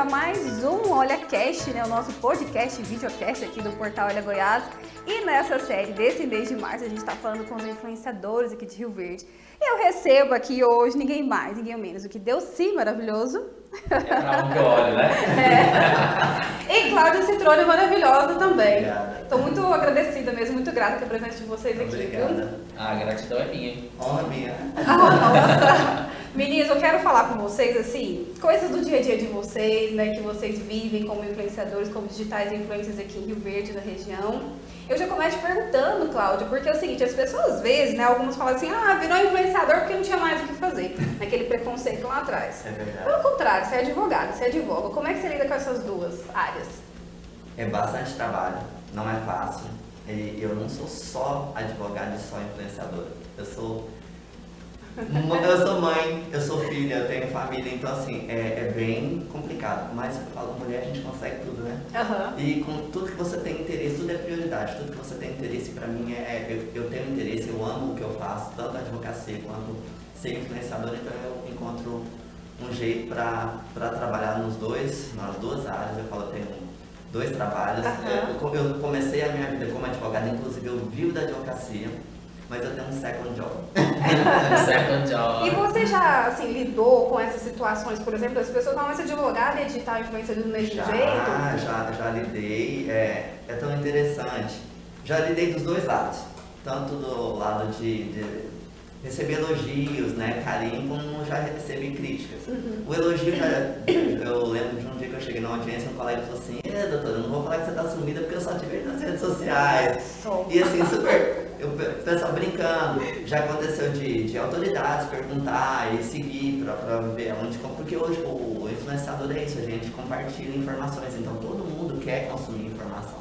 a mais um Olha Cast, né? O nosso podcast, videocast aqui do portal Olha Goiás. E nessa série desse mês de março, a gente está falando com os influenciadores aqui de Rio Verde. E eu recebo aqui hoje ninguém mais, ninguém menos do que Deus sim maravilhoso. É pra olho, né? É. E Cláudia Citrone maravilhosa também. Obrigada. Estou muito agradecida mesmo, muito grata com a presença de vocês aqui? Obrigada. A gratidão é minha. Honra minha. Ah, nossa! Meninas, eu quero falar com vocês, assim, coisas do dia a dia de vocês, né, que vocês vivem como influenciadores, como digitais influencers aqui em Rio Verde, na região. Eu já começo perguntando, Cláudia, porque é o seguinte, as pessoas às vezes, né, algumas falam assim, ah, virou influenciador porque não tinha mais o que fazer, naquele preconceito lá atrás. É verdade. Pelo contrário, você é advogada, você advoga. Como é que você lida com essas duas áreas? É bastante trabalho, não é fácil. E eu não sou só advogada e só influenciadora. Eu sou. Eu sou mãe, eu sou filha, eu tenho família, então assim, é, é bem complicado. Mas eu falo, mulher, a gente consegue tudo, né? Aham. E com tudo que você tem interesse, tudo é prioridade. Tudo que você tem interesse, pra mim, é. Eu, eu tenho interesse, eu amo o que eu faço, tanto a advocacia quanto ser influenciador, então eu encontro um jeito pra, pra trabalhar nos dois, nas duas áreas. Eu falo, eu tenho dois trabalhos. Aham. Eu, eu comecei a minha vida como advogado, inclusive eu vivo da advocacia, mas eu tenho um second job. Second job. E você já, assim, lidou com essas situações, por exemplo, as pessoas falam, mas esse advogado e digital influencer do mesmo Já, jeito? já, já lidei, é, é tão interessante. Já lidei dos dois lados, tanto do lado de, de receber elogios, né, carinho, como já recebi críticas. Uhum. O elogio, já, eu lembro de um dia que eu cheguei numa audiência, um colega falou assim, é doutora, eu não vou falar que você tá sumida porque eu só te vejo nas redes sociais. E assim, super, eu, pessoal brincando, já aconteceu de, de autoridades perguntar e seguir pra ver onde, porque hoje o influenciador é isso, a gente compartilha informações, então todo mundo quer consumir informação.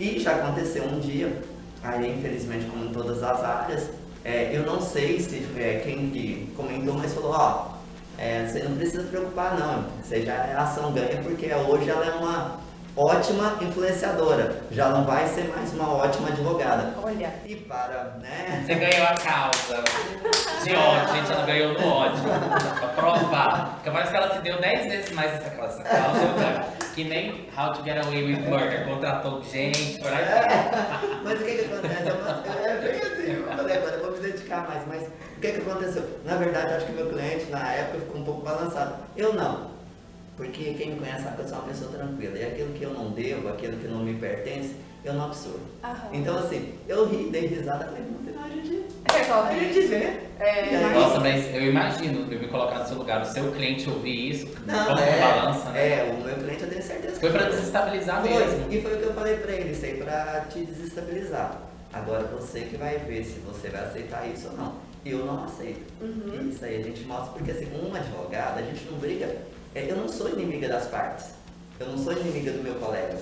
E já aconteceu um dia, aí infelizmente como em todas as áreas, é, eu não sei se é, quem que comentou, mas falou, ó, é, você não precisa se preocupar não, você já é ação ganha porque hoje ela é uma ótima influenciadora, já não vai ser mais uma ótima advogada. Olha, E para, né? Você ganhou a causa de ódio, gente. Ela ganhou no ódio. Pra provar. Porque parece que ela se deu 10 vezes mais essa causa. Ganho. Que nem How to Get Away with Murder. Contratou gente, por aí. vai. Mas o que que acontece? É É bem assim, eu falei, agora eu vou me dedicar mais, mas o que que aconteceu? Na verdade, eu acho que meu cliente, na época, ficou um pouco balançado. Eu não. Porque quem me conhece sabe que eu sou uma pessoa tranquila. E aquilo que eu não devo, aquilo que não me pertence, eu não absorvo. Aham. Então, assim, eu ri, dei risada, falei, no final a gente, resolve a gente isso. vê. É, E aí- mas- Nossa, mas eu imagino, eu me colocar no seu lugar, o seu cliente ouvir isso, Não, como é, balança, né? é, o meu cliente eu tenho certeza Foi que pra desestabilizar Foi, mesmo. e foi o que eu falei pra ele, isso aí pra te desestabilizar. Agora você que vai ver se você vai aceitar isso ou não. Eu não aceito. Uhum. Isso aí a gente mostra, porque assim, como uma advogada, a gente não briga. É, Eu não sou inimiga das partes. Eu não sou inimiga do meu colega.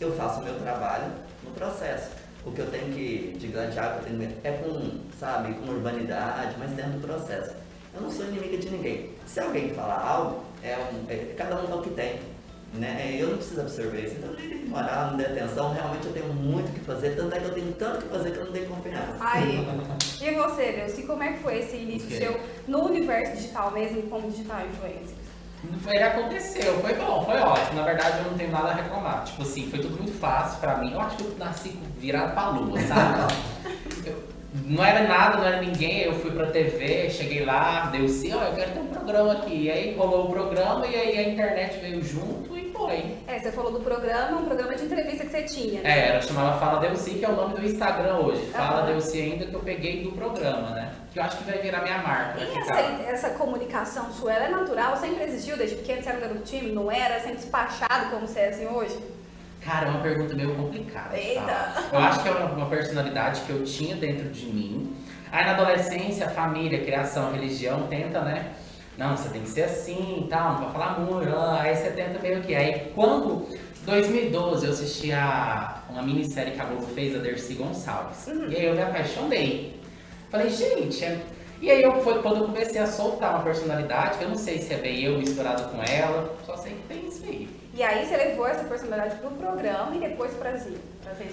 Eu faço o meu trabalho no processo. O que eu tenho que digladiar, tenho é com, sabe, com urbanidade, mas dentro do processo. Eu não sou inimiga de ninguém. Se alguém falar algo, é um, é- cada um dá o que tem. Né? Eu não preciso absorver isso. Então, tenho que morar, não dê atenção. Realmente eu tenho muito o que fazer. Tanto é que eu tenho tanto o que fazer que eu não dei confiança. Aí, e você, Deus, e como é que foi esse início seu no universo digital mesmo, como digital influencer? Ele aconteceu, foi bom, foi ótimo. Na verdade, eu não tenho nada a reclamar. Tipo assim, foi tudo muito fácil pra mim. Eu acho que eu nasci virado pra lua, sabe? Eu- não era nada, não era ninguém. Eu fui pra TV, cheguei lá, deu sim, ó, eu quero ter um programa aqui. E aí rolou o programa e aí a internet veio junto foi. É, você falou do programa, um programa de entrevista que você tinha. né? É, ela chamava Fala Delci, que é o nome do Instagram hoje. Fala Aham. Delci ainda que eu peguei do programa, né? Que eu acho que vai virar minha marca. E ficar. essa, essa comunicação sua, ela é natural? Sempre existiu desde pequeno? Você era um garoto tímido? Não era? Sempre despachado como você é assim hoje? Cara, é uma pergunta meio complicada. Eita. Eu acho que é uma, uma personalidade que eu tinha dentro de mim. Aí na adolescência, família, criação, religião tenta, né? Não, você tem que ser assim e tal, não pode falar muito. Aí você tenta meio que. Aí quando. 2012 eu assisti a uma minissérie que a Globo fez, a Dercy Gonçalves. E aí eu me apaixonei. Falei, gente, é... E aí eu, foi quando eu comecei a soltar uma personalidade, que eu não sei se é bem eu misturado com ela, só sei que tem isso aí. E aí você levou essa personalidade pro programa e depois pra Zi.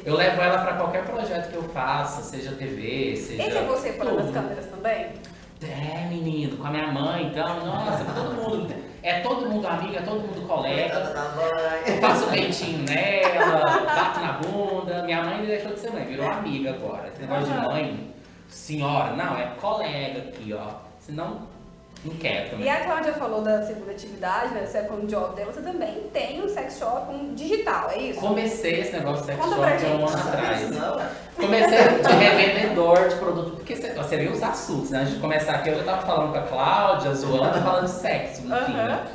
Eu levo ela pra qualquer projeto que eu faça, seja TV, seja. Esse é você fora das câmeras também? É, menino, com a minha mãe, então, nossa, com todo mundo. É todo mundo amiga, é todo mundo colega. Da mãe. Faço peitinho nela, bato na bunda. Minha mãe deixou de ser mãe, virou amiga agora. Esse negócio de mãe, senhora, não, é colega aqui, ó. Senão, não quero E também. a Cláudia falou da segunda atividade, né, do second job dela, você também tem um sex shop um digital, é isso? Comecei esse negócio de sex Conta shop há um ano atrás. não? Comecei de revendedor de produto, porque viu os assuntos, né? Antes de começar aqui, eu já tava falando com a Cláudia, zoando, falando de sexo, enfim. Aham. né?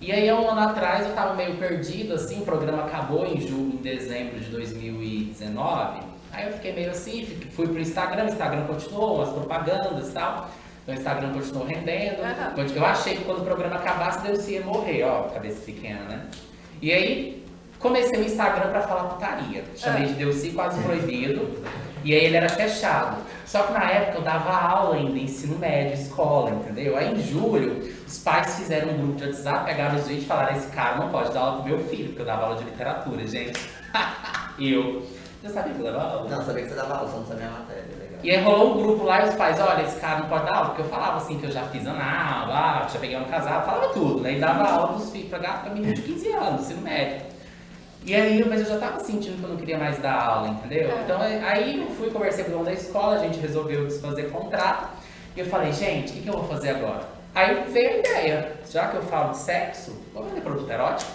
E aí, um ano atrás, eu tava meio perdido, assim, o programa acabou em julho, em dezembro de 2019. Aí eu fiquei meio assim, fui pro Instagram, o Instagram continuou, as propagandas e tal. Então o Instagram continuou rendendo. Aham. Eu achei que quando o programa acabasse, Deus ia morrer, ó, cabeça pequena, né? E aí, comecei o Instagram pra falar putaria. Chamei Ah. de Delci quase proibido. E aí ele era fechado. Só que na época eu dava aula ainda, ensino médio, escola, entendeu? Aí em julho, os pais fizeram um grupo de WhatsApp, pegaram os vídeos e falaram, esse cara não pode dar aula pro meu filho, porque eu dava aula de literatura, gente. eu. Você sabia que eu dava aula? Não, sabia que você dava aula, só não sabia a matéria. Legal. E aí rolou um grupo lá e os pais, olha, esse cara não pode dar aula, porque eu falava assim que eu já fiz anal, ah, já peguei um casal, falava tudo, né? E dava aula pros filhos, pra, pra menino de 15 anos, ensino médio. E aí, mas eu já tava sentindo que eu não queria mais dar aula, entendeu? É. Então aí eu fui, conversei com o dono da escola, a gente resolveu desfazer contrato. E eu falei, gente, o que, que eu vou fazer agora? Aí veio a ideia, já que eu falo de sexo, vou vender produto erótico.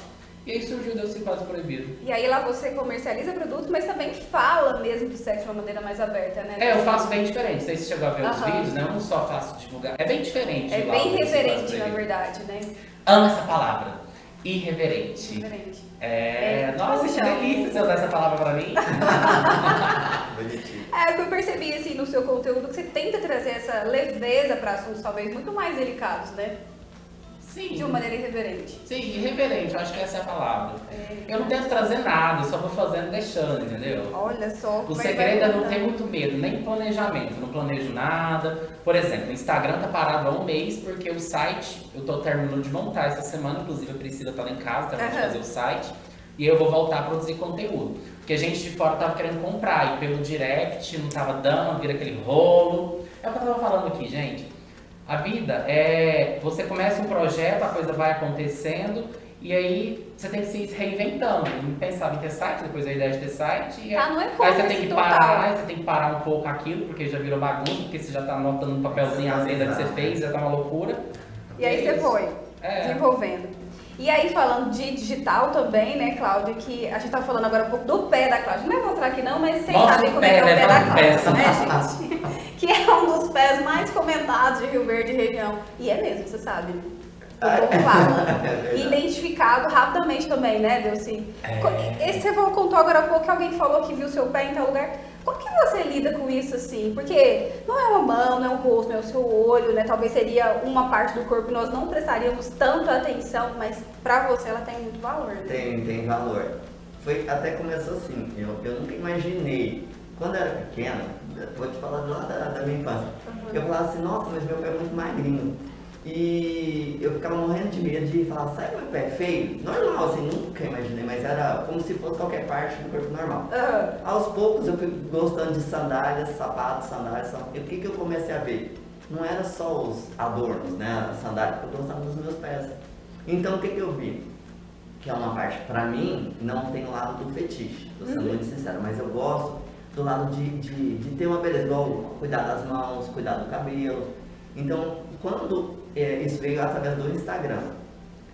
E aí surgiu o Deus Quase Proibido. E aí lá você comercializa produtos, mas também fala mesmo de sexo de uma maneira mais aberta, né? É, eu faço bem diferente. Não sei se você chegou a ver os Aham. vídeos, né? Eu não só faço divulgar. É bem diferente. É bem do reverente, na verdade, né? Amo essa palavra. Irreverente. Diferente. É, É, nossa, que então. delícia você usar essa palavra pra mim. É, o que eu percebi assim no seu conteúdo que você tenta trazer essa leveza para assuntos talvez muito mais delicados, né? Sim. De uma maneira irreverente. Sim, irreverente, eu acho que essa é a palavra. É. Eu não tento trazer nada, só vou fazendo deixando, entendeu? Olha só. O segredo é não ter muito medo, nem planejamento, não planejo nada. Por exemplo, o Instagram tá parado há um mês porque o site, eu tô terminando de montar essa semana, inclusive a Priscila tá lá em casa, de Aham. fazer o site, e eu vou voltar a produzir conteúdo. Porque a gente de fora tava querendo comprar, e pelo direct não tava dando, vira aquele rolo. É o que eu tava falando aqui, gente. A vida é. Você começa um projeto, a coisa vai acontecendo, e aí você tem que se reinventando. Eu pensava em ter site, depois a ideia de ter site, e Ah, não é Aí você tem que total. parar, aí você tem que parar um pouco aquilo, porque já virou bagunça, porque você já tá anotando no papelzinho as vendas que você fez, já tá uma loucura. E aí É você isso. foi É. desenvolvendo. E aí, falando de digital também, né, Cláudia, que a gente tá falando agora um pouco do pé da Cláudia. Não vai mostrar aqui não, mas vocês Mostra sabem como é pé, que é o né? pé da Cláudia, né, gente? que é um dos pés mais comentados de Rio Verde e região. E é mesmo, você sabe. O povo fala. É verdade. Identificado rapidamente também, né, Delci? É. Esse você contou agora há pouco que alguém falou que viu seu pé em tal lugar. Como que você lida com isso assim? Porque não é uma mão, não é o rosto, não é o seu olho, né? Talvez seria uma parte do corpo que nós não prestaríamos tanto atenção, mas pra você ela tem muito valor, né? Tem, tem valor. Foi, até começou assim, eu, eu nunca imaginei. Quando eu era pequeno, vou te falar lá da, da minha infância, Uhum. eu falava assim, nossa, mas meu pé é muito magrinho. E eu ficava morrendo de medo de falar, sabe meu pé é feio? Normal, assim, nunca imaginei, mas era como se fosse qualquer parte do corpo normal. Aham. Aos poucos eu fui gostando de sandálias, sapatos, sandálias. só- E o que, que eu comecei a ver? Não era só os adornos, né? A sandália, eu gostava dos meus pés. Então o que, que eu vi? Que é uma parte, pra mim, não tem o lado do fetiche, tô sendo Uhum. muito sincero, mas eu gosto do lado de, de, de ter uma beleza, igual cuidar das mãos, cuidar do cabelo. Então, quando é, isso veio através do Instagram,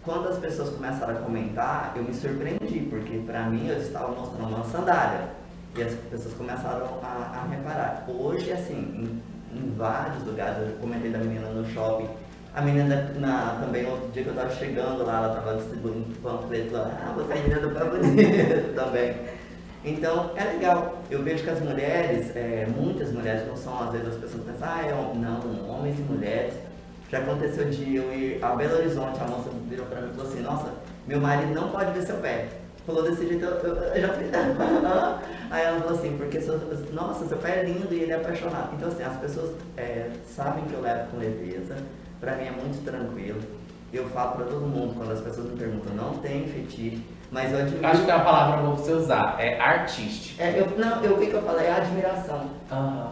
quando as pessoas começaram a comentar, eu me surpreendi, porque pra mim eu estava mostrando uma sandália. E as pessoas começaram a, a reparar. Hoje, assim, em, em vários lugares, eu comentei da menina no shopping. A menina na, também, outro dia que eu tava chegando lá, ela tava distribuindo panfleto lá. Ah, você é menina do pé também. Então, é legal. Eu vejo que as mulheres, é, muitas mulheres, não são às vezes as pessoas pensam, ah, é não, homens e mulheres. Já aconteceu de eu ir a Belo Horizonte, a moça virou pra mim e falou assim, nossa, meu marido não pode ver seu pé. Falou desse jeito, eu, eu- eu já fiz. Aí ela falou assim, porque seu, nossa, seu pé é lindo e ele é apaixonado. Então assim, as pessoas é, sabem que eu levo com leveza, pra mim é muito tranquilo. Eu falo pra todo mundo, quando as pessoas me perguntam, não tem fetiche, mas eu admiro. Acho que é uma palavra boa pra você usar, é artístico. É, eu, não, eu, o que, que eu falei? É admiração.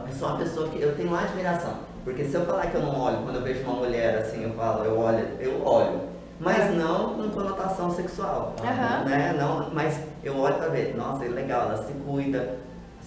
Eu sou uma pessoa que eu tenho admiração. Porque se eu falar que eu não olho, quando eu vejo uma mulher assim, eu falo, eu olho, eu olho. mas não com conotação sexual, Aham. né? Não, mas eu olho pra ver, nossa, é legal, ela se cuida,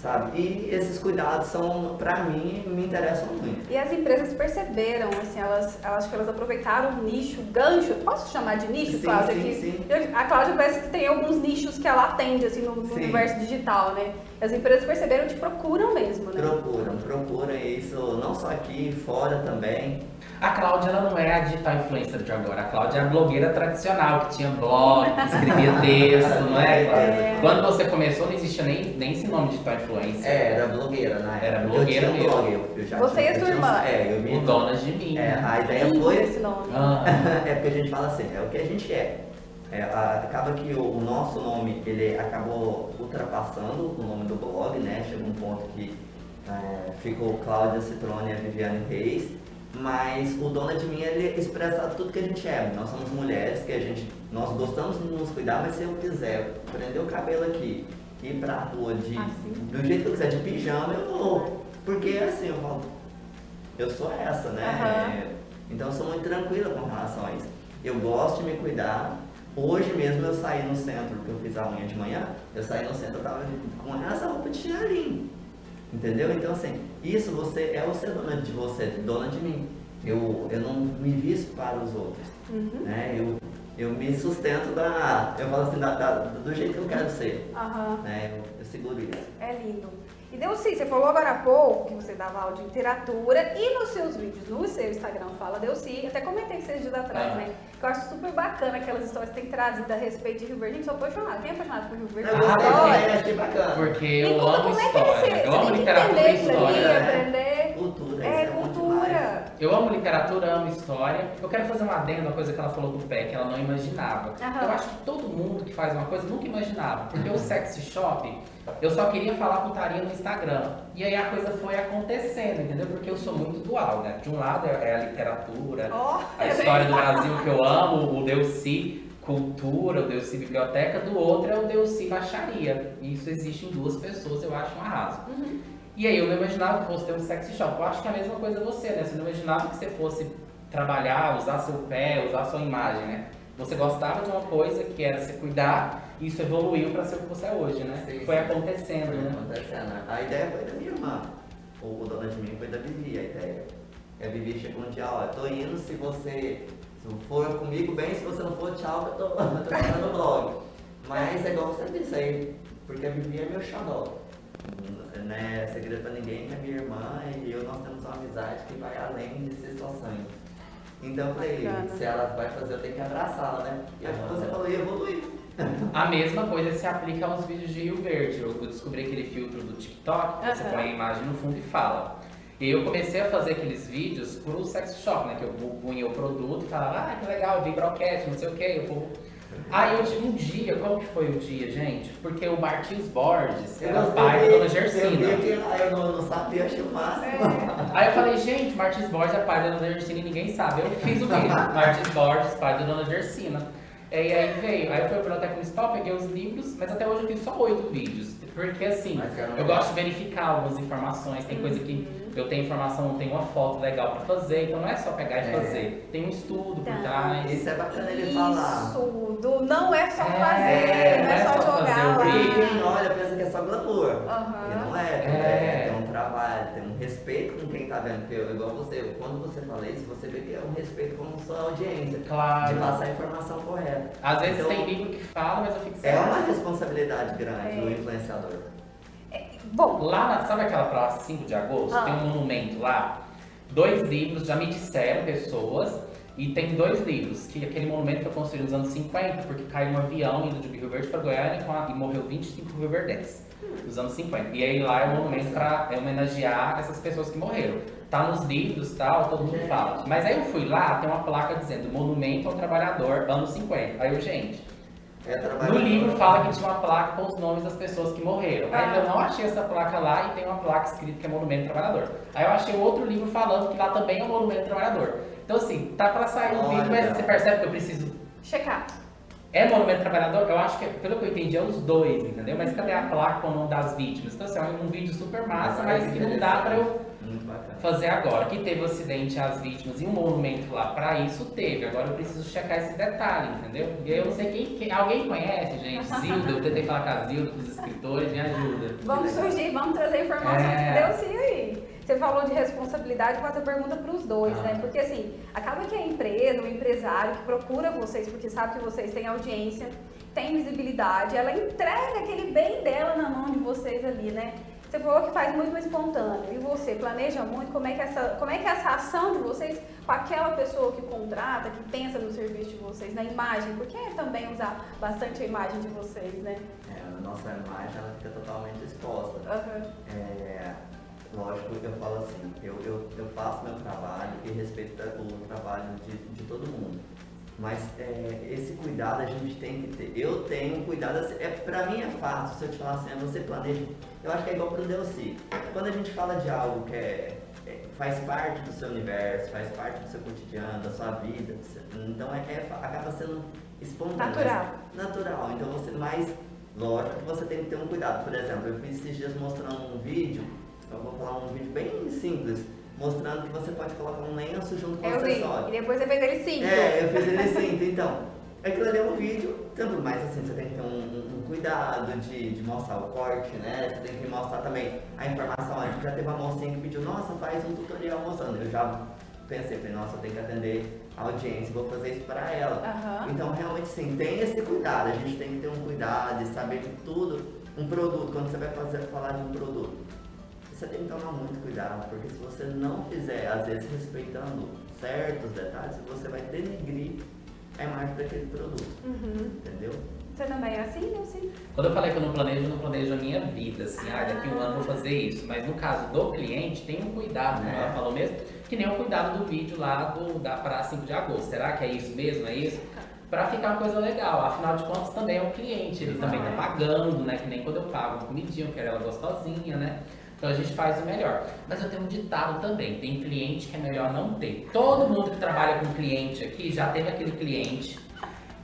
sabe? E esses cuidados são, pra mim, me interessam muito. E as empresas perceberam, assim, elas, eu acho que elas aproveitaram o nicho, gancho, posso chamar de nicho, Sim, Cláudia? sim, Que sim. eu- a Cláudia parece que tem alguns nichos que ela atende, assim, no, no universo digital, né? As empresas perceberam e te procuram mesmo, né? Procuram, procuram isso, não só aqui, fora também. A Cláudia ela não é a digital influencer de agora. A Cláudia é a blogueira tradicional, que tinha blog, que escrevia texto, não é? É. Quando você começou, não existia nem, nem esse nome digital influencer. É, era blogueira na época. Era blogueira eu tinha mesmo. blog, eu, eu já Você tinha, e a sua irmã? É, eu me O Donas de Mim. É, a ideia Lindo foi esse nome. Ah, é porque a gente fala assim, é o que a gente é. É, a- acaba que o, o nosso nome, ele acabou ultrapassando o nome do blog, né? Chegou um ponto que é, ficou Cláudia Citrone e a Viviane Reis, mas o Dona de Mim, ele expressa tudo que a gente é. Nós somos mulheres, que a gente, nós gostamos de nos cuidar, mas se eu quiser prender o cabelo aqui, ir pra rua de, Assim. do jeito que eu quiser, de pijama, eu vou. Porque assim, eu falo, eu sou essa, né? Aham. Então eu sou muito tranquila com relação a isso. Eu gosto de me cuidar. Hoje mesmo eu saí no centro, porque eu fiz a unha de manhã, eu saí no centro, eu tava com essa roupa de chinelinho. Entendeu? Então assim, isso você é você dona de você, dona de mim. Eu, eu não me visto para os outros. Uhum. Né? Eu, eu me sustento da. Eu falo assim, da, da- do jeito que eu quero ser. Aham. Né? Eu, eu seguro isso. É lindo. E Delci, você falou agora há pouco que você dava aula de literatura e nos seus vídeos, no seu Instagram, fala Delci, até comentei esses dias atrás, Ah. né? Que eu acho super bacana aquelas histórias que tem trazido a respeito de Rio Verde. Gente, sou apaixonada. Quem é apaixonado por Rio Verde? Ah, é. achei bacana. Porque eu conta amo como é que história. você, Eu você amo tem que literatura e entender aquilo ali, história. né? aprender. Eu amo literatura, amo história. Eu quero fazer um adendo, uma coisa que ela falou do pé, que ela não imaginava. Aham. Eu acho que todo mundo que faz uma coisa nunca imaginava. Porque o sexy shop, eu só queria falar putaria no Instagram. E aí a coisa foi acontecendo, entendeu? Porque eu sou muito dual, né? De um lado é a literatura, Ó, a é história do. Brasil que eu amo, o Delci cultura, o Delci biblioteca, do outro é o Delci baixaria. E isso existe em duas pessoas, eu acho um arraso. Uhum. E aí eu não imaginava que fosse ter um sexy shop. Eu acho que é a mesma coisa você, né? Você não imaginava que você fosse trabalhar, usar seu pé, usar sua imagem, né? Você gostava de uma coisa que era se cuidar e isso evoluiu para ser o que você é hoje, né? Sim, Foi sim. acontecendo, Foi né? acontecendo. A ideia foi da minha irmã. O, o dona de mim foi da Vivi, a ideia. E a Vivi chegou um dia, ó, eu tô indo se você se for comigo bem, se você não for, tchau, eu tô, eu tô fazendo no blog. Mas é igual você disse aí, porque a Vivi é meu xodó. Né, segredo pra ninguém, é minha irmã e eu, nós temos uma amizade que vai além de ser só sangue. Então eu falei, Bacana. se ela vai fazer, eu tenho que abraçá-la, né? E aí você falou, e evoluir. A mesma coisa se aplica aos vídeos de Rio Verde. Eu descobri aquele filtro do TikTok, que você Aham. põe a imagem no fundo e fala. E eu comecei a fazer aqueles vídeos pro sex shop, né? Que eu punha o produto e falava, ah, que legal, vi broquete, não sei o que. O povo... Aí eu tive um dia, como que foi o dia, gente? Porque o Martins Borges era pai da Dona Eu vi Gersina. lá, eu não, não sabia, achei o máximo. É. Aí eu falei, gente, Martins Borges é pai da Dona Gersina e ninguém sabe. Eu fiz o vídeo, Martins Borges, pai da Dona Gersina. E aí veio, aí eu fui à biblioteca municipal, peguei os livros, mas até hoje eu fiz só oito vídeos. Porque assim, eu gosto de verificar algumas informações, tem coisa que eu tenho informação, não tenho uma foto legal pra fazer, então não é só pegar e É. fazer. Tem um estudo por Tá. trás. Isso é bacana ele falar. Isso, do não é só É, fazer, não é só fazer jogar o lá. Quem olha pensa que é só glamour. Aham. E não é, É. é. tem um trabalho, tem um respeito com quem tá vendo. Porque eu, igual você, quando você fala isso, você vê que é um respeito com sua audiência. Claro. De passar a informação correta. Às vezes Então, tem livro que fala, mas eu fico É uma responsabilidade grande É. do influenciador. Bom, Lá, na, sabe aquela praça 5 de agosto? Ah. Tem um monumento lá. Dois livros, já me disseram pessoas, e tem dois livros, que aquele monumento foi construído nos anos 50, porque caiu um avião indo de Rio Verde para Goiânia e morreu 25 rioverdenses, nos anos 50. E aí lá é um monumento para homenagear essas pessoas que morreram. Tá nos livros tal, todo mundo fala. Mas aí eu fui lá, tem uma placa dizendo Monumento ao Trabalhador, anos 50. Aí eu, gente, É. no livro fala que tinha uma placa com os nomes das pessoas que morreram. Aí Ah. eu não achei essa placa lá e tem uma placa escrita que é Monumento Trabalhador. Aí eu achei outro livro falando que lá também é um Monumento Trabalhador. Então assim, tá pra sair o Olha. vídeo, mas você percebe que eu preciso. checar. É Monumento Trabalhador? Eu acho que, pelo que eu entendi, é os dois, entendeu? Mas cadê a placa com o nome das vítimas? Então, assim, é um vídeo super massa, mas que não dá pra eu. Fazer agora. Que teve o acidente às vítimas e um monumento lá pra isso, teve. Agora eu preciso checar esse detalhe, entendeu? E eu não sei quem, quem- Alguém conhece, gente? Zilda, eu tentei falar com a Zilda, com os escritores, me ajuda. Vamos surgir, vamos trazer informação É. que deu sim aí. Você falou de responsabilidade, faço a pergunta para os dois, Ah. né? Porque assim, acaba que a empresa, o empresário que procura vocês, porque sabe que vocês têm audiência, têm visibilidade, ela entrega aquele bem dela na mão de vocês ali, né? Você falou que faz muito no espontâneo. E você planeja muito como é que essa, como é que é essa ação de vocês com aquela pessoa que contrata, que pensa no serviço de vocês, na imagem, porque é também usar bastante a imagem de vocês, né? É, a nossa imagem ela fica totalmente exposta. Aham. É, lógico que eu falo assim, eu, eu, eu faço meu trabalho e respeito o trabalho de, de todo mundo. Mas é, esse cuidado a gente tem que ter. Eu tenho cuidado, assim, é, pra mim é fácil, se eu te falar assim, ah, você planeja. Eu acho que é igual pro Delci. Quando a gente fala de algo que é, é- faz parte do seu universo, faz parte do seu cotidiano, da sua vida, então é, é- acaba sendo espontâneo. Natural. Natural. Então você mais. Lógico que você tem que ter um cuidado. Por exemplo, eu fiz esses dias mostrando um vídeo, eu vou falar um vídeo bem simples, mostrando que você pode colocar um lenço junto com o Eu vi. acessório. E depois você fez ele cinco. É, eu fiz ele cinto, então. Aquilo ali é um vídeo, tanto mais assim, você tem que ter um, um- um cuidado de, de mostrar o corte, né? Você tem que mostrar também a informação. A gente já teve uma mocinha que pediu, nossa, faz um tutorial mostrando. Eu já pensei, falei, nossa, eu tenho que atender a audiência, vou fazer isso para ela. Aham. Então, realmente, sim, tem esse cuidado. A gente tem que ter um cuidado de saber que tudo, um produto, quando você vai fazer, falar de um produto, você tem que tomar muito cuidado, porque se você não fizer, às vezes respeitando certos detalhes, você vai denegrir a imagem daquele produto, Uhum. entendeu? Você também é assim, não sim? Quando eu falei que eu não planejo, eu não planejo a minha vida, assim, ah, daqui a um ano eu vou fazer isso. Mas no caso do cliente, tem um cuidado, como É. ela falou mesmo, que nem o cuidado do vídeo lá do, da Praça 5 de Agosto. Será que é isso mesmo? É isso? Pra ficar uma coisa legal. Afinal de contas, também é o cliente, ele também tá pagando, né? Que nem quando eu pago uma comidinha, eu quero ela gostosinha, né? Então a gente faz o melhor. Mas eu tenho um ditado também, tem cliente que é melhor não ter. Todo mundo que trabalha com cliente aqui já teve aquele cliente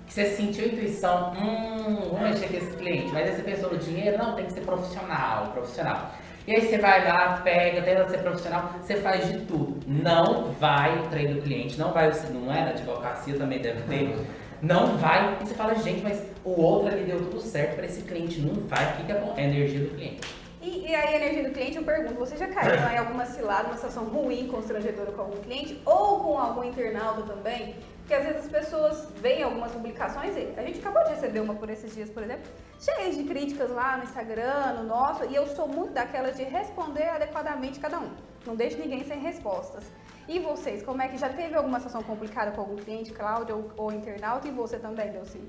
que você sentiu a intuição, hum, vou mexer com esse cliente, mas aí você pensou no dinheiro, não, tem que ser profissional, profissional. E aí você vai lá, pega, tenta ser profissional, você faz de tudo. Não vai o treino do cliente, não vai, o- não é na advocacia também deve ter, não vai. E você fala, gente, mas o outro ali deu tudo certo para esse cliente, não vai, o que que? É a energia do cliente. E, e aí, a energia do cliente, eu pergunto, você já caiu em alguma cilada, uma situação ruim, constrangedora com algum cliente ou com algum internauta também? Porque às vezes as pessoas veem algumas publicações, e a gente acabou de receber uma por esses dias, por exemplo, cheias de críticas lá no Instagram, no nosso, e eu sou muito daquela de responder adequadamente cada um. Não deixo ninguém sem respostas. E vocês, como é que já teve alguma situação complicada com algum cliente, Cláudio ou, ou internauta? E você também, Delci?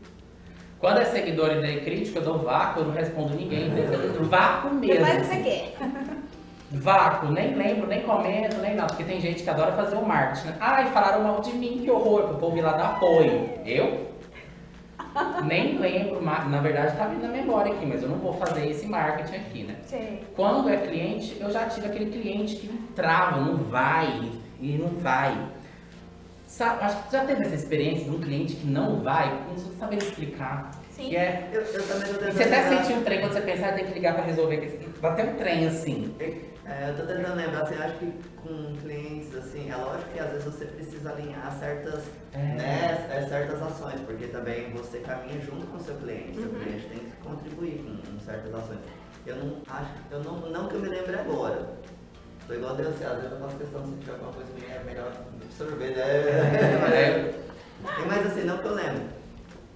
Quando é seguidor e daí crítica, eu dou vácuo, eu não respondo ninguém. Vácuo mesmo. Faz o que você quer. Vácuo, nem lembro, nem comento, nem nada, porque tem gente que adora fazer o marketing, né? Ai, falaram mal de mim, que horror, pro povo ir lá dar apoio. Eu? Nem lembro, na verdade tá vindo na memória aqui, mas eu não vou fazer esse marketing aqui, né? Sei. Quando é cliente, eu já tive aquele cliente que trava, não vai, e não vai. Sabe, acho que já teve essa experiência de um cliente que não vai, não saber explicar. Sim. Que é, Eu, eu também tô e tentando. você até lembrar- sentiu um trem quando você pensar, tem que ligar pra resolver, até um trem assim. É, eu tô tentando lembrar, assim, acho que com clientes, assim, é lógico que às vezes você precisa alinhar certas, É. né, é, certas ações, porque também você caminha junto com o seu cliente, seu Uhum. cliente tem que contribuir com, com certas ações. Eu não acho, eu não, não que eu me lembre agora. Tô igual Deus, às vezes eu faço questão de sentir alguma coisa que é melhor absorver, né? E, Mas assim, não que eu lembro.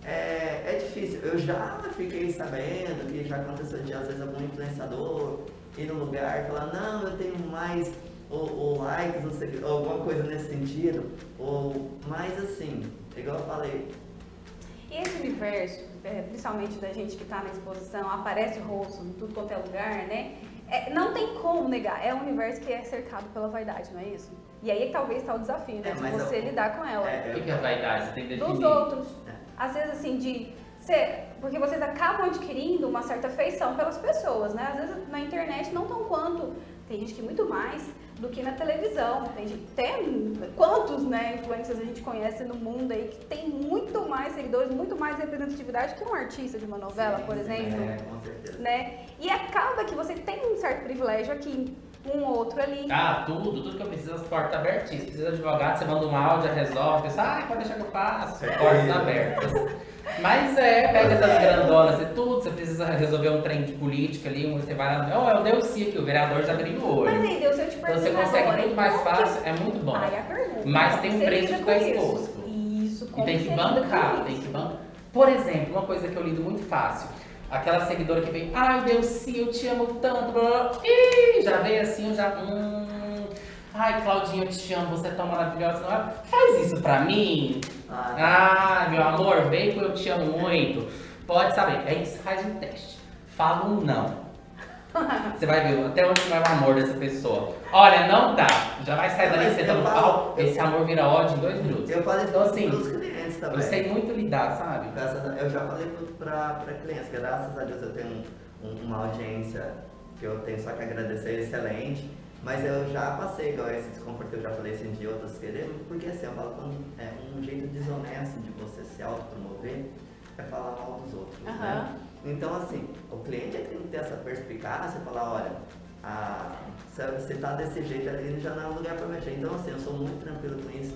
É, é difícil. Eu já fiquei sabendo que já aconteceu de às vezes algum influenciador ir no lugar e falar, não, eu tenho mais ou, ou likes, não sei, ou alguma coisa nesse sentido. Ou mais assim, igual eu falei, E esse universo, é, principalmente da gente que está na exposição, aparece o rosto em tudo quanto é lugar, né? É, não tem como negar, é um universo que é cercado pela vaidade, não é isso? E aí talvez está o desafio, né? É, de você eu- lidar com ela. é, O que, que é vaidade? Você tem que definir. Dos outros. É. Às vezes, assim, de. Ser, porque vocês acabam adquirindo uma certa afeição pelas pessoas, né? Às vezes na internet não tão quanto. Tem gente que muito mais, do que na televisão. Tem, tem quantos né, influencers a gente conhece no mundo aí que tem muito mais seguidores, muito mais representatividade que um artista de uma novela, Sim, por exemplo. É, com certeza. Né? E acaba que você tem um certo privilégio aqui, um outro ali. Ah, tudo, tudo que eu preciso, as portas abertinhas. Precisa de advogado, você manda um áudio, resolve. Pensa, ah, pode deixar que eu faço. Portas abertas. Mas é, pega essas grandonas e tudo, você precisa resolver um trem de política ali, você vai lá, oh, é o Delci aqui, o vereador já abriu o Mas olho. aí, Deus, eu te Então você consegue agora, muito mais como que- fácil, é muito bom. Aí a pergunta. Mas tem um preço que com tá isso? exposto. Isso, E como tem que com bancar, tem que bancar. Por exemplo, uma coisa que eu lido muito fácil. Aquela seguidora que vem, ai Delci, eu te amo tanto, blá. Ih, já veio assim, eu já. Hum, ai, Claudinha, eu te amo, você é tão maravilhosa. Não é? Faz isso pra mim. Ah, Ah, meu amor, vem com eu te amo muito. Pode saber, aí você faz um teste. Fala um não. Você vai ver até onde vai o amor dessa pessoa. Olha, não dá. Já vai sair você eu tá no pau, esse amor vira ódio em dois minutos. eu falei Então, assim, os clientes também. Eu sei muito lidar, sabe? Graças a- Eu já falei para clientes, graças a Deus eu tenho um- uma audiência que eu tenho só que agradecer excelente, mas eu já passei com esse desconforto que eu já falei assim de outras querendo, porque assim, eu falo quando é um jeito desonesto de você se autopromover é falar mal dos outros, né? Aham. Então assim, o cliente tem que ter essa perspicácia e falar, olha, ah, se você tá desse jeito ali já não é um lugar para mexer. Então assim, eu sou muito tranquilo com isso.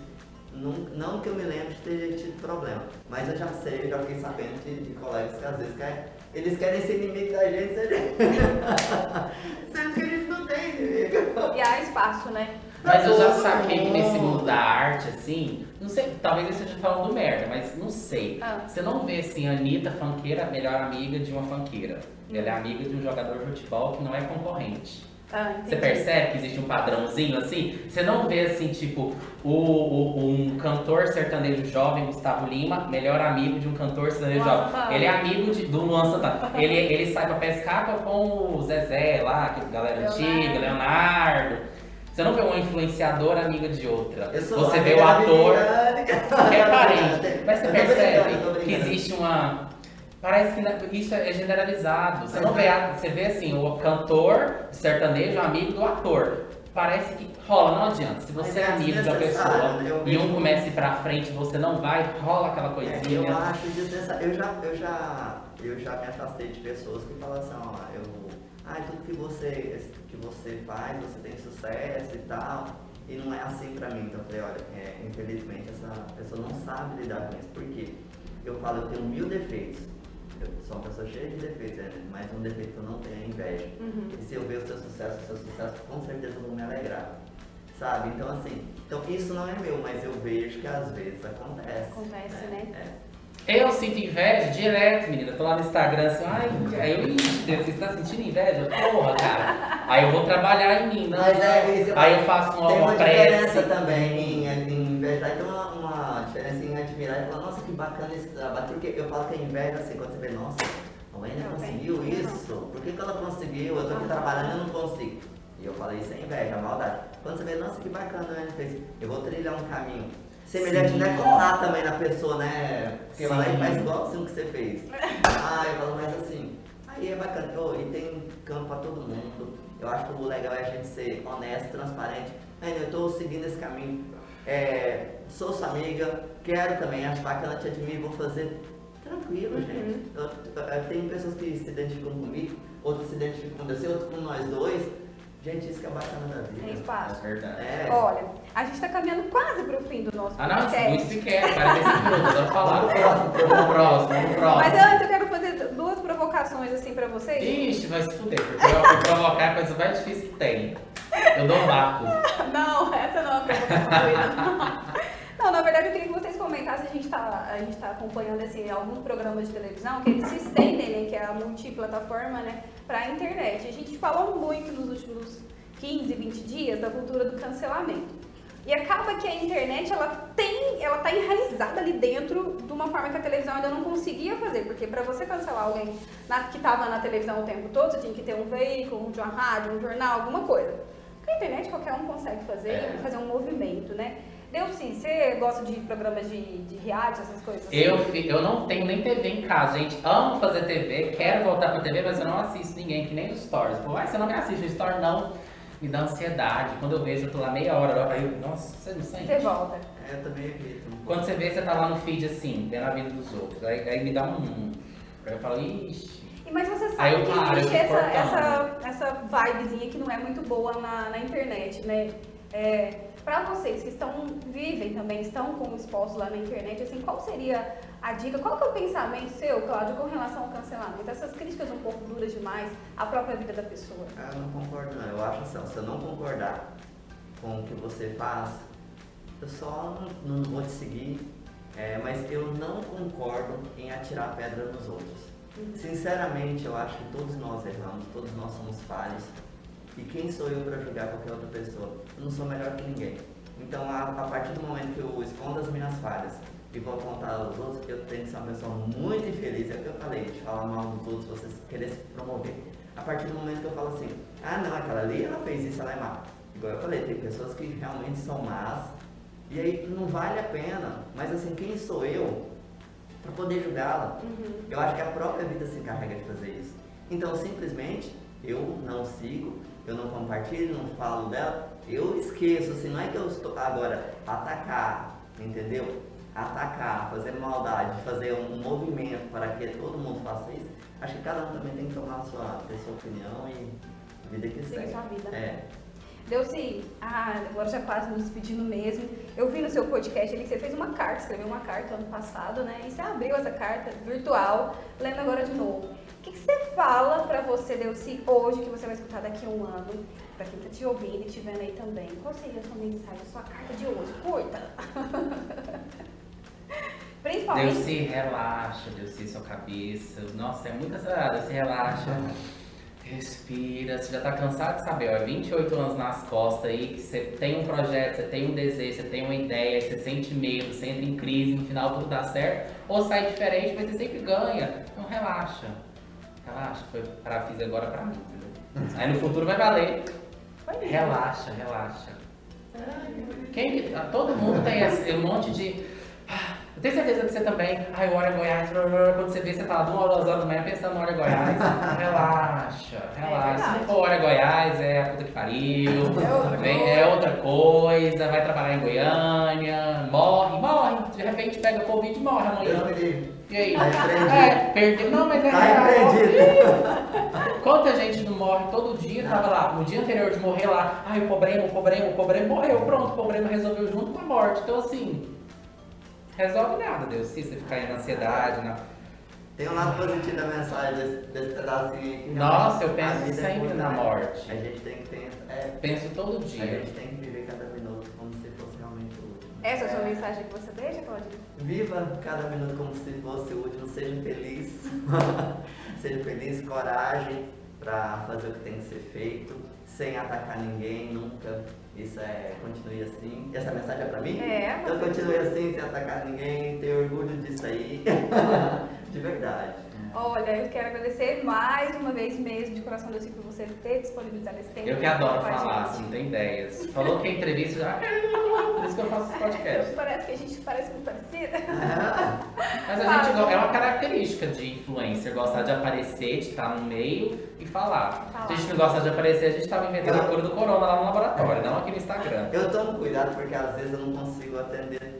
Não, não que eu me lembre de ter tido problema, mas eu já sei, eu já fiquei sabendo de, de colegas que às vezes querem, eles querem ser inimigo da gente, sendo que a gente não tem inimigo. E há espaço, né? Mas eu já saquei que nesse mundo. mundo da arte, assim, não sei, talvez eu esteja falando merda, mas não sei. Ah. Você não vê assim, a Anitta funkeira, melhor amiga de uma funkeira. Ela é amiga de um jogador de futebol que não é concorrente. Ah, Você percebe que existe um padrãozinho assim? Você não vê assim, tipo, o, o- um cantor sertanejo jovem, Gustavo Lima, melhor amigo de um cantor sertanejo Luan jovem. Santana. Ele é amigo de, do Luan Santana. Ele, ele sai pra pescar com o Zezé lá, que é galera Leonardo. antiga, Leonardo. Você não vê uma influenciadora amiga de outra. Eu sou Você vê o da ator é parente. Mas você percebe que existe uma. Parece que na- isso é generalizado. Você não vê, você vê assim, o cantor sertanejo é amigo do ator. Parece que rola, não adianta. Se você é é amigo desnecessário, pessoa e um começa a ir pra frente você não vai, rola aquela É, coisinha. eu acho desnecessário. Eu já, eu já, eu já me afastei de pessoas que falam assim, ó, eu, ah, tudo que você, que você faz, você tem sucesso e tal. E não é assim pra mim. Então eu falei, olha, é, infelizmente essa pessoa não sabe lidar com isso. Por quê? Eu falo, eu tenho mil defeitos. Eu sou uma pessoa cheia de defeitos, né? mas um defeito que eu não tenho é inveja. Uhum. E se eu ver o seu sucesso, o seu sucesso, com certeza eu vou me alegrar. Sabe? Então assim, então isso não é meu, mas eu vejo que às vezes acontece. Acontece, né? É. Eu sinto inveja direto, menina. Tô lá no Instagram assim, ai, aí eu, ixi, Deus, você está sentindo inveja? Porra, cara. Aí eu vou trabalhar em mim, né? Mas é isso. Aí eu faço uma, Tem uma uma prece. diferença também em, em invejar. Tem uma, uma diferença em admirar e falar, nossa, que bacana esse eu falo que a inveja, assim, quando você vê, nossa, a Não, conseguiu isso. Por que, que ela conseguiu? Eu tô aqui Aham. trabalhando e eu não consigo. E eu falei, isso é inveja, é maldade. Quando você vê, nossa, que bacana a Wênia fez. Eu vou trilhar um caminho. Semelhante, Sim. né? Colar também na pessoa, né? Porque vai lá e faz igual assim o que você fez. Ah, eu falo, mas assim, aí é bacana. Ô, e tem campo pra todo mundo. Eu acho que o legal é a gente ser honesto, transparente. Ainda eu tô seguindo esse caminho. É, sou sua amiga, quero também, acho bacana, te admiro, vou fazer tranquilo, Uhum. gente. Eu tenho pessoas que se identificam comigo, outras se identificam com você, outras com nós dois. Gente, isso que é bacana da vida. Tem É espaço. verdade. É. Olha, a gente tá caminhando quase pro fim do nosso Ah, não, é podcast. muito pequeno, 45 minutos, eu vou falar. Vamos pro próximo. Vamos pro próximo, pro próximo. Mas antes eu quero fazer duas provocações assim pra vocês. Ixi, vai se fuder, porque eu vou provocar a coisa mais difícil que tem. Eu dou vácuo. Não, essa não é uma provocação doida. Não, na verdade eu queria que vocês comentassem, a gente tá, a gente tá acompanhando assim, alguns programas de televisão que eles se estendem, né, que é a multiplataforma, né, pra internet. A gente falou muito nos últimos 15, 20 dias da cultura do cancelamento. E acaba que a internet, ela tem, ela tá enraizada ali dentro de uma forma que a televisão ainda não conseguia fazer, porque para você cancelar alguém na- que estava na televisão o tempo todo, você tinha que ter um veículo, uma rádio, um jornal, alguma coisa. Com a internet qualquer um consegue fazer, É. fazer um movimento, né? Deu sim, você gosta de programas de, de reality, essas coisas assim? Eu, eu não tenho nem TV em casa, gente. Amo fazer TV, quero voltar pra TV, mas eu não assisto ninguém, que nem os stories. Pô, você não me assiste o story, não. me dá ansiedade. Quando eu vejo, eu tô lá meia hora, aí eu, nossa, você não sente? Você volta. É, eu também evito. Quando você vê, você tá lá no feed assim, vendo a vida dos outros. Aí, aí me dá um. Aí eu falo, ixi. E, Mas você Aí sabe eu que existe eu essa, essa, essa vibezinha que não é muito boa na, na internet, né? É, para vocês que estão, vivem também, estão como expostos lá na internet, assim, qual seria a dica, qual que é o pensamento seu, Cláudio, com relação ao cancelamento? Essas críticas um pouco duras demais à própria vida da pessoa. Ah, Eu não concordo não. Eu acho assim, se eu não concordar com o que você faz, eu só não, não vou te seguir. É, mas eu não concordo em atirar pedra nos outros. Sinceramente, eu acho que todos nós erramos, todos nós somos falhos. E quem sou eu para julgar qualquer outra pessoa? Eu não sou melhor que ninguém. Então, a, a partir do momento que eu escondo as minhas falhas e vou apontar aos outros, eu tenho que ser uma pessoa muito infeliz. É o que eu falei, de falar mal dos outros, você querer se promover. A partir do momento que eu falo assim, ah não, aquela ali ela fez isso, ela é má. Igual eu falei, tem pessoas que realmente são más e aí não vale a pena. Mas assim, quem sou eu para poder julgá-la? Uhum. Eu acho que a própria vida se encarrega de fazer isso. Então, simplesmente, eu não sigo, eu não compartilho, não falo dela, eu esqueço, assim, não é que eu estou. Agora, atacar, entendeu? Atacar, fazer maldade, fazer um movimento para que todo mundo faça isso, acho que cada um também tem que tomar a sua, ter sua opinião e vida que Siga segue. sua vida. É. Deu-se, ah, agora já quase nos despedindo mesmo. Eu vi no seu podcast ali que você fez uma carta, escreveu uma carta ano passado, né? E você abriu essa carta virtual, lendo agora de novo. O que, que você fala pra você, Delci, hoje, que você vai escutar daqui a um ano, pra quem tá te ouvindo e te vendo aí também? Qual seria a sua mensagem, a sua carta de hoje? Curta! Principalmente. Deus se relaxa, Deus se sua cabeça. Nossa, é muito acelerado. Deus se relaxa. Respira. Você já tá cansado de saber, ó, é 28 anos nas costas aí, que você tem um projeto, você tem um desejo, você tem uma ideia, você sente medo, você entra em crise, no final tudo dá certo, ou sai diferente, mas você sempre ganha. Então relaxa. Relaxa, foi pra fiz agora pra mim, entendeu? Aí no futuro vai valer. Relaxa, relaxa. Quem, que- ah, todo mundo tem esse um monte de. Eu tenho certeza que você também. Ai, o Hora Goiás. Quando você vê, você tá lá duas horas da manhã pensando no Hora Goiás. Relaxa, relaxa. Se verdade. não for Hora Goiás, é a puta que pariu. É outra Vem- coisa. é outra coisa. Vai trabalhar em Goiânia. Morre, morre. De repente pega Covid e morre amanhã. E aí? É, perdeu. Não, mas é Tá real. Quanta gente não morre todo dia, tava lá, no dia anterior de morrer lá, ai, o problema, o problema, o problema, morreu, pronto, o problema resolveu junto com a morte. Então assim, resolve nada, Deus, se você ficar aí na ansiedade, na... Tem um lado positivo da mensagem desse, desse pedacinho aqui. Nossa, eu A penso é sempre curta, na morte. A gente tem que ter. É, penso todo a dia. gente tem que viver cada minuto como se fosse realmente o último. Essa é a sua mensagem que você deixa, Claudinho? Viva cada minuto como se fosse o último, seja feliz. seja feliz, coragem para fazer o que tem que ser feito, sem atacar ninguém, nunca. Isso é, continue assim. Essa mensagem é pra mim? É, Então continue assim, sem atacar ninguém, ter orgulho disso aí. De verdade. Olha, eu quero agradecer mais uma vez mesmo, de coração Deus, por você ter disponibilizado esse tempo. Eu que adoro falar, assim, não tem ideias. Falou que a entrevista já. Por isso que eu faço esse podcast. Parece que a gente parece muito parecida. Mas a gente é uma característica de influencer, gostar de aparecer, de estar no meio e falar. Falar. Se a gente não gosta de aparecer, a gente tava inventando a cura do corona lá no laboratório, não aqui no Instagram. Eu tomo cuidado porque às vezes eu não consigo atender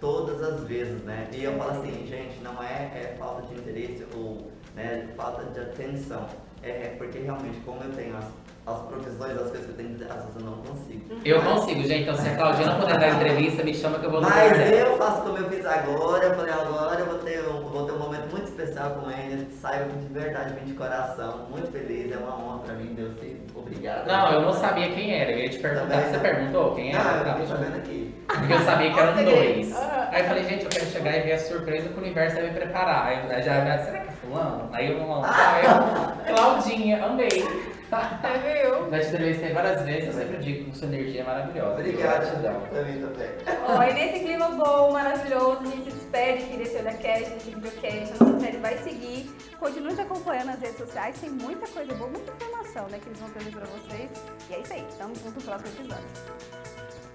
todas as vezes, né? E eu falo assim, gente, não é, é falta de interesse ou né, falta de atenção. É, é porque realmente, como eu tenho as, as provisões, as coisas que eu tenho que dizer, às vezes eu não consigo. Eu consigo, gente. Então, se a Claudinha não puder dar entrevista, me chama que eu vou no Mas eu faço como eu fiz agora, eu falei agora eu vou ter um, vou ter um momento muito especial com ele, que de verdade, de coração, muito feliz, é uma honra pra mim, Deus te obrigado. Não, eu não sabia quem era. Eu ia te perguntar. Também Você não. perguntou quem era? Não, eu tô junto. sabendo aqui. Porque eu sabia que eram dois. Ah. Aí eu falei, gente, eu quero chegar e ver a surpresa que o universo vai me preparar. Aí eu já, já será que é fulano? Aí eu não Aí eu, Claudinha, amei. É, viu? Já te entrevistei várias vezes, eu sempre digo que sua energia é maravilhosa. Obrigado, Gratidão. também, também. Ó, e nesse clima bom, maravilhoso, a gente se despede aqui desse OdaCast, desse videocast. A nossa série vai seguir. Continue te acompanhando nas redes sociais, tem muita coisa boa, muita informação, né, que eles vão trazer pra vocês. E é isso aí, tamo junto no próximo episódio.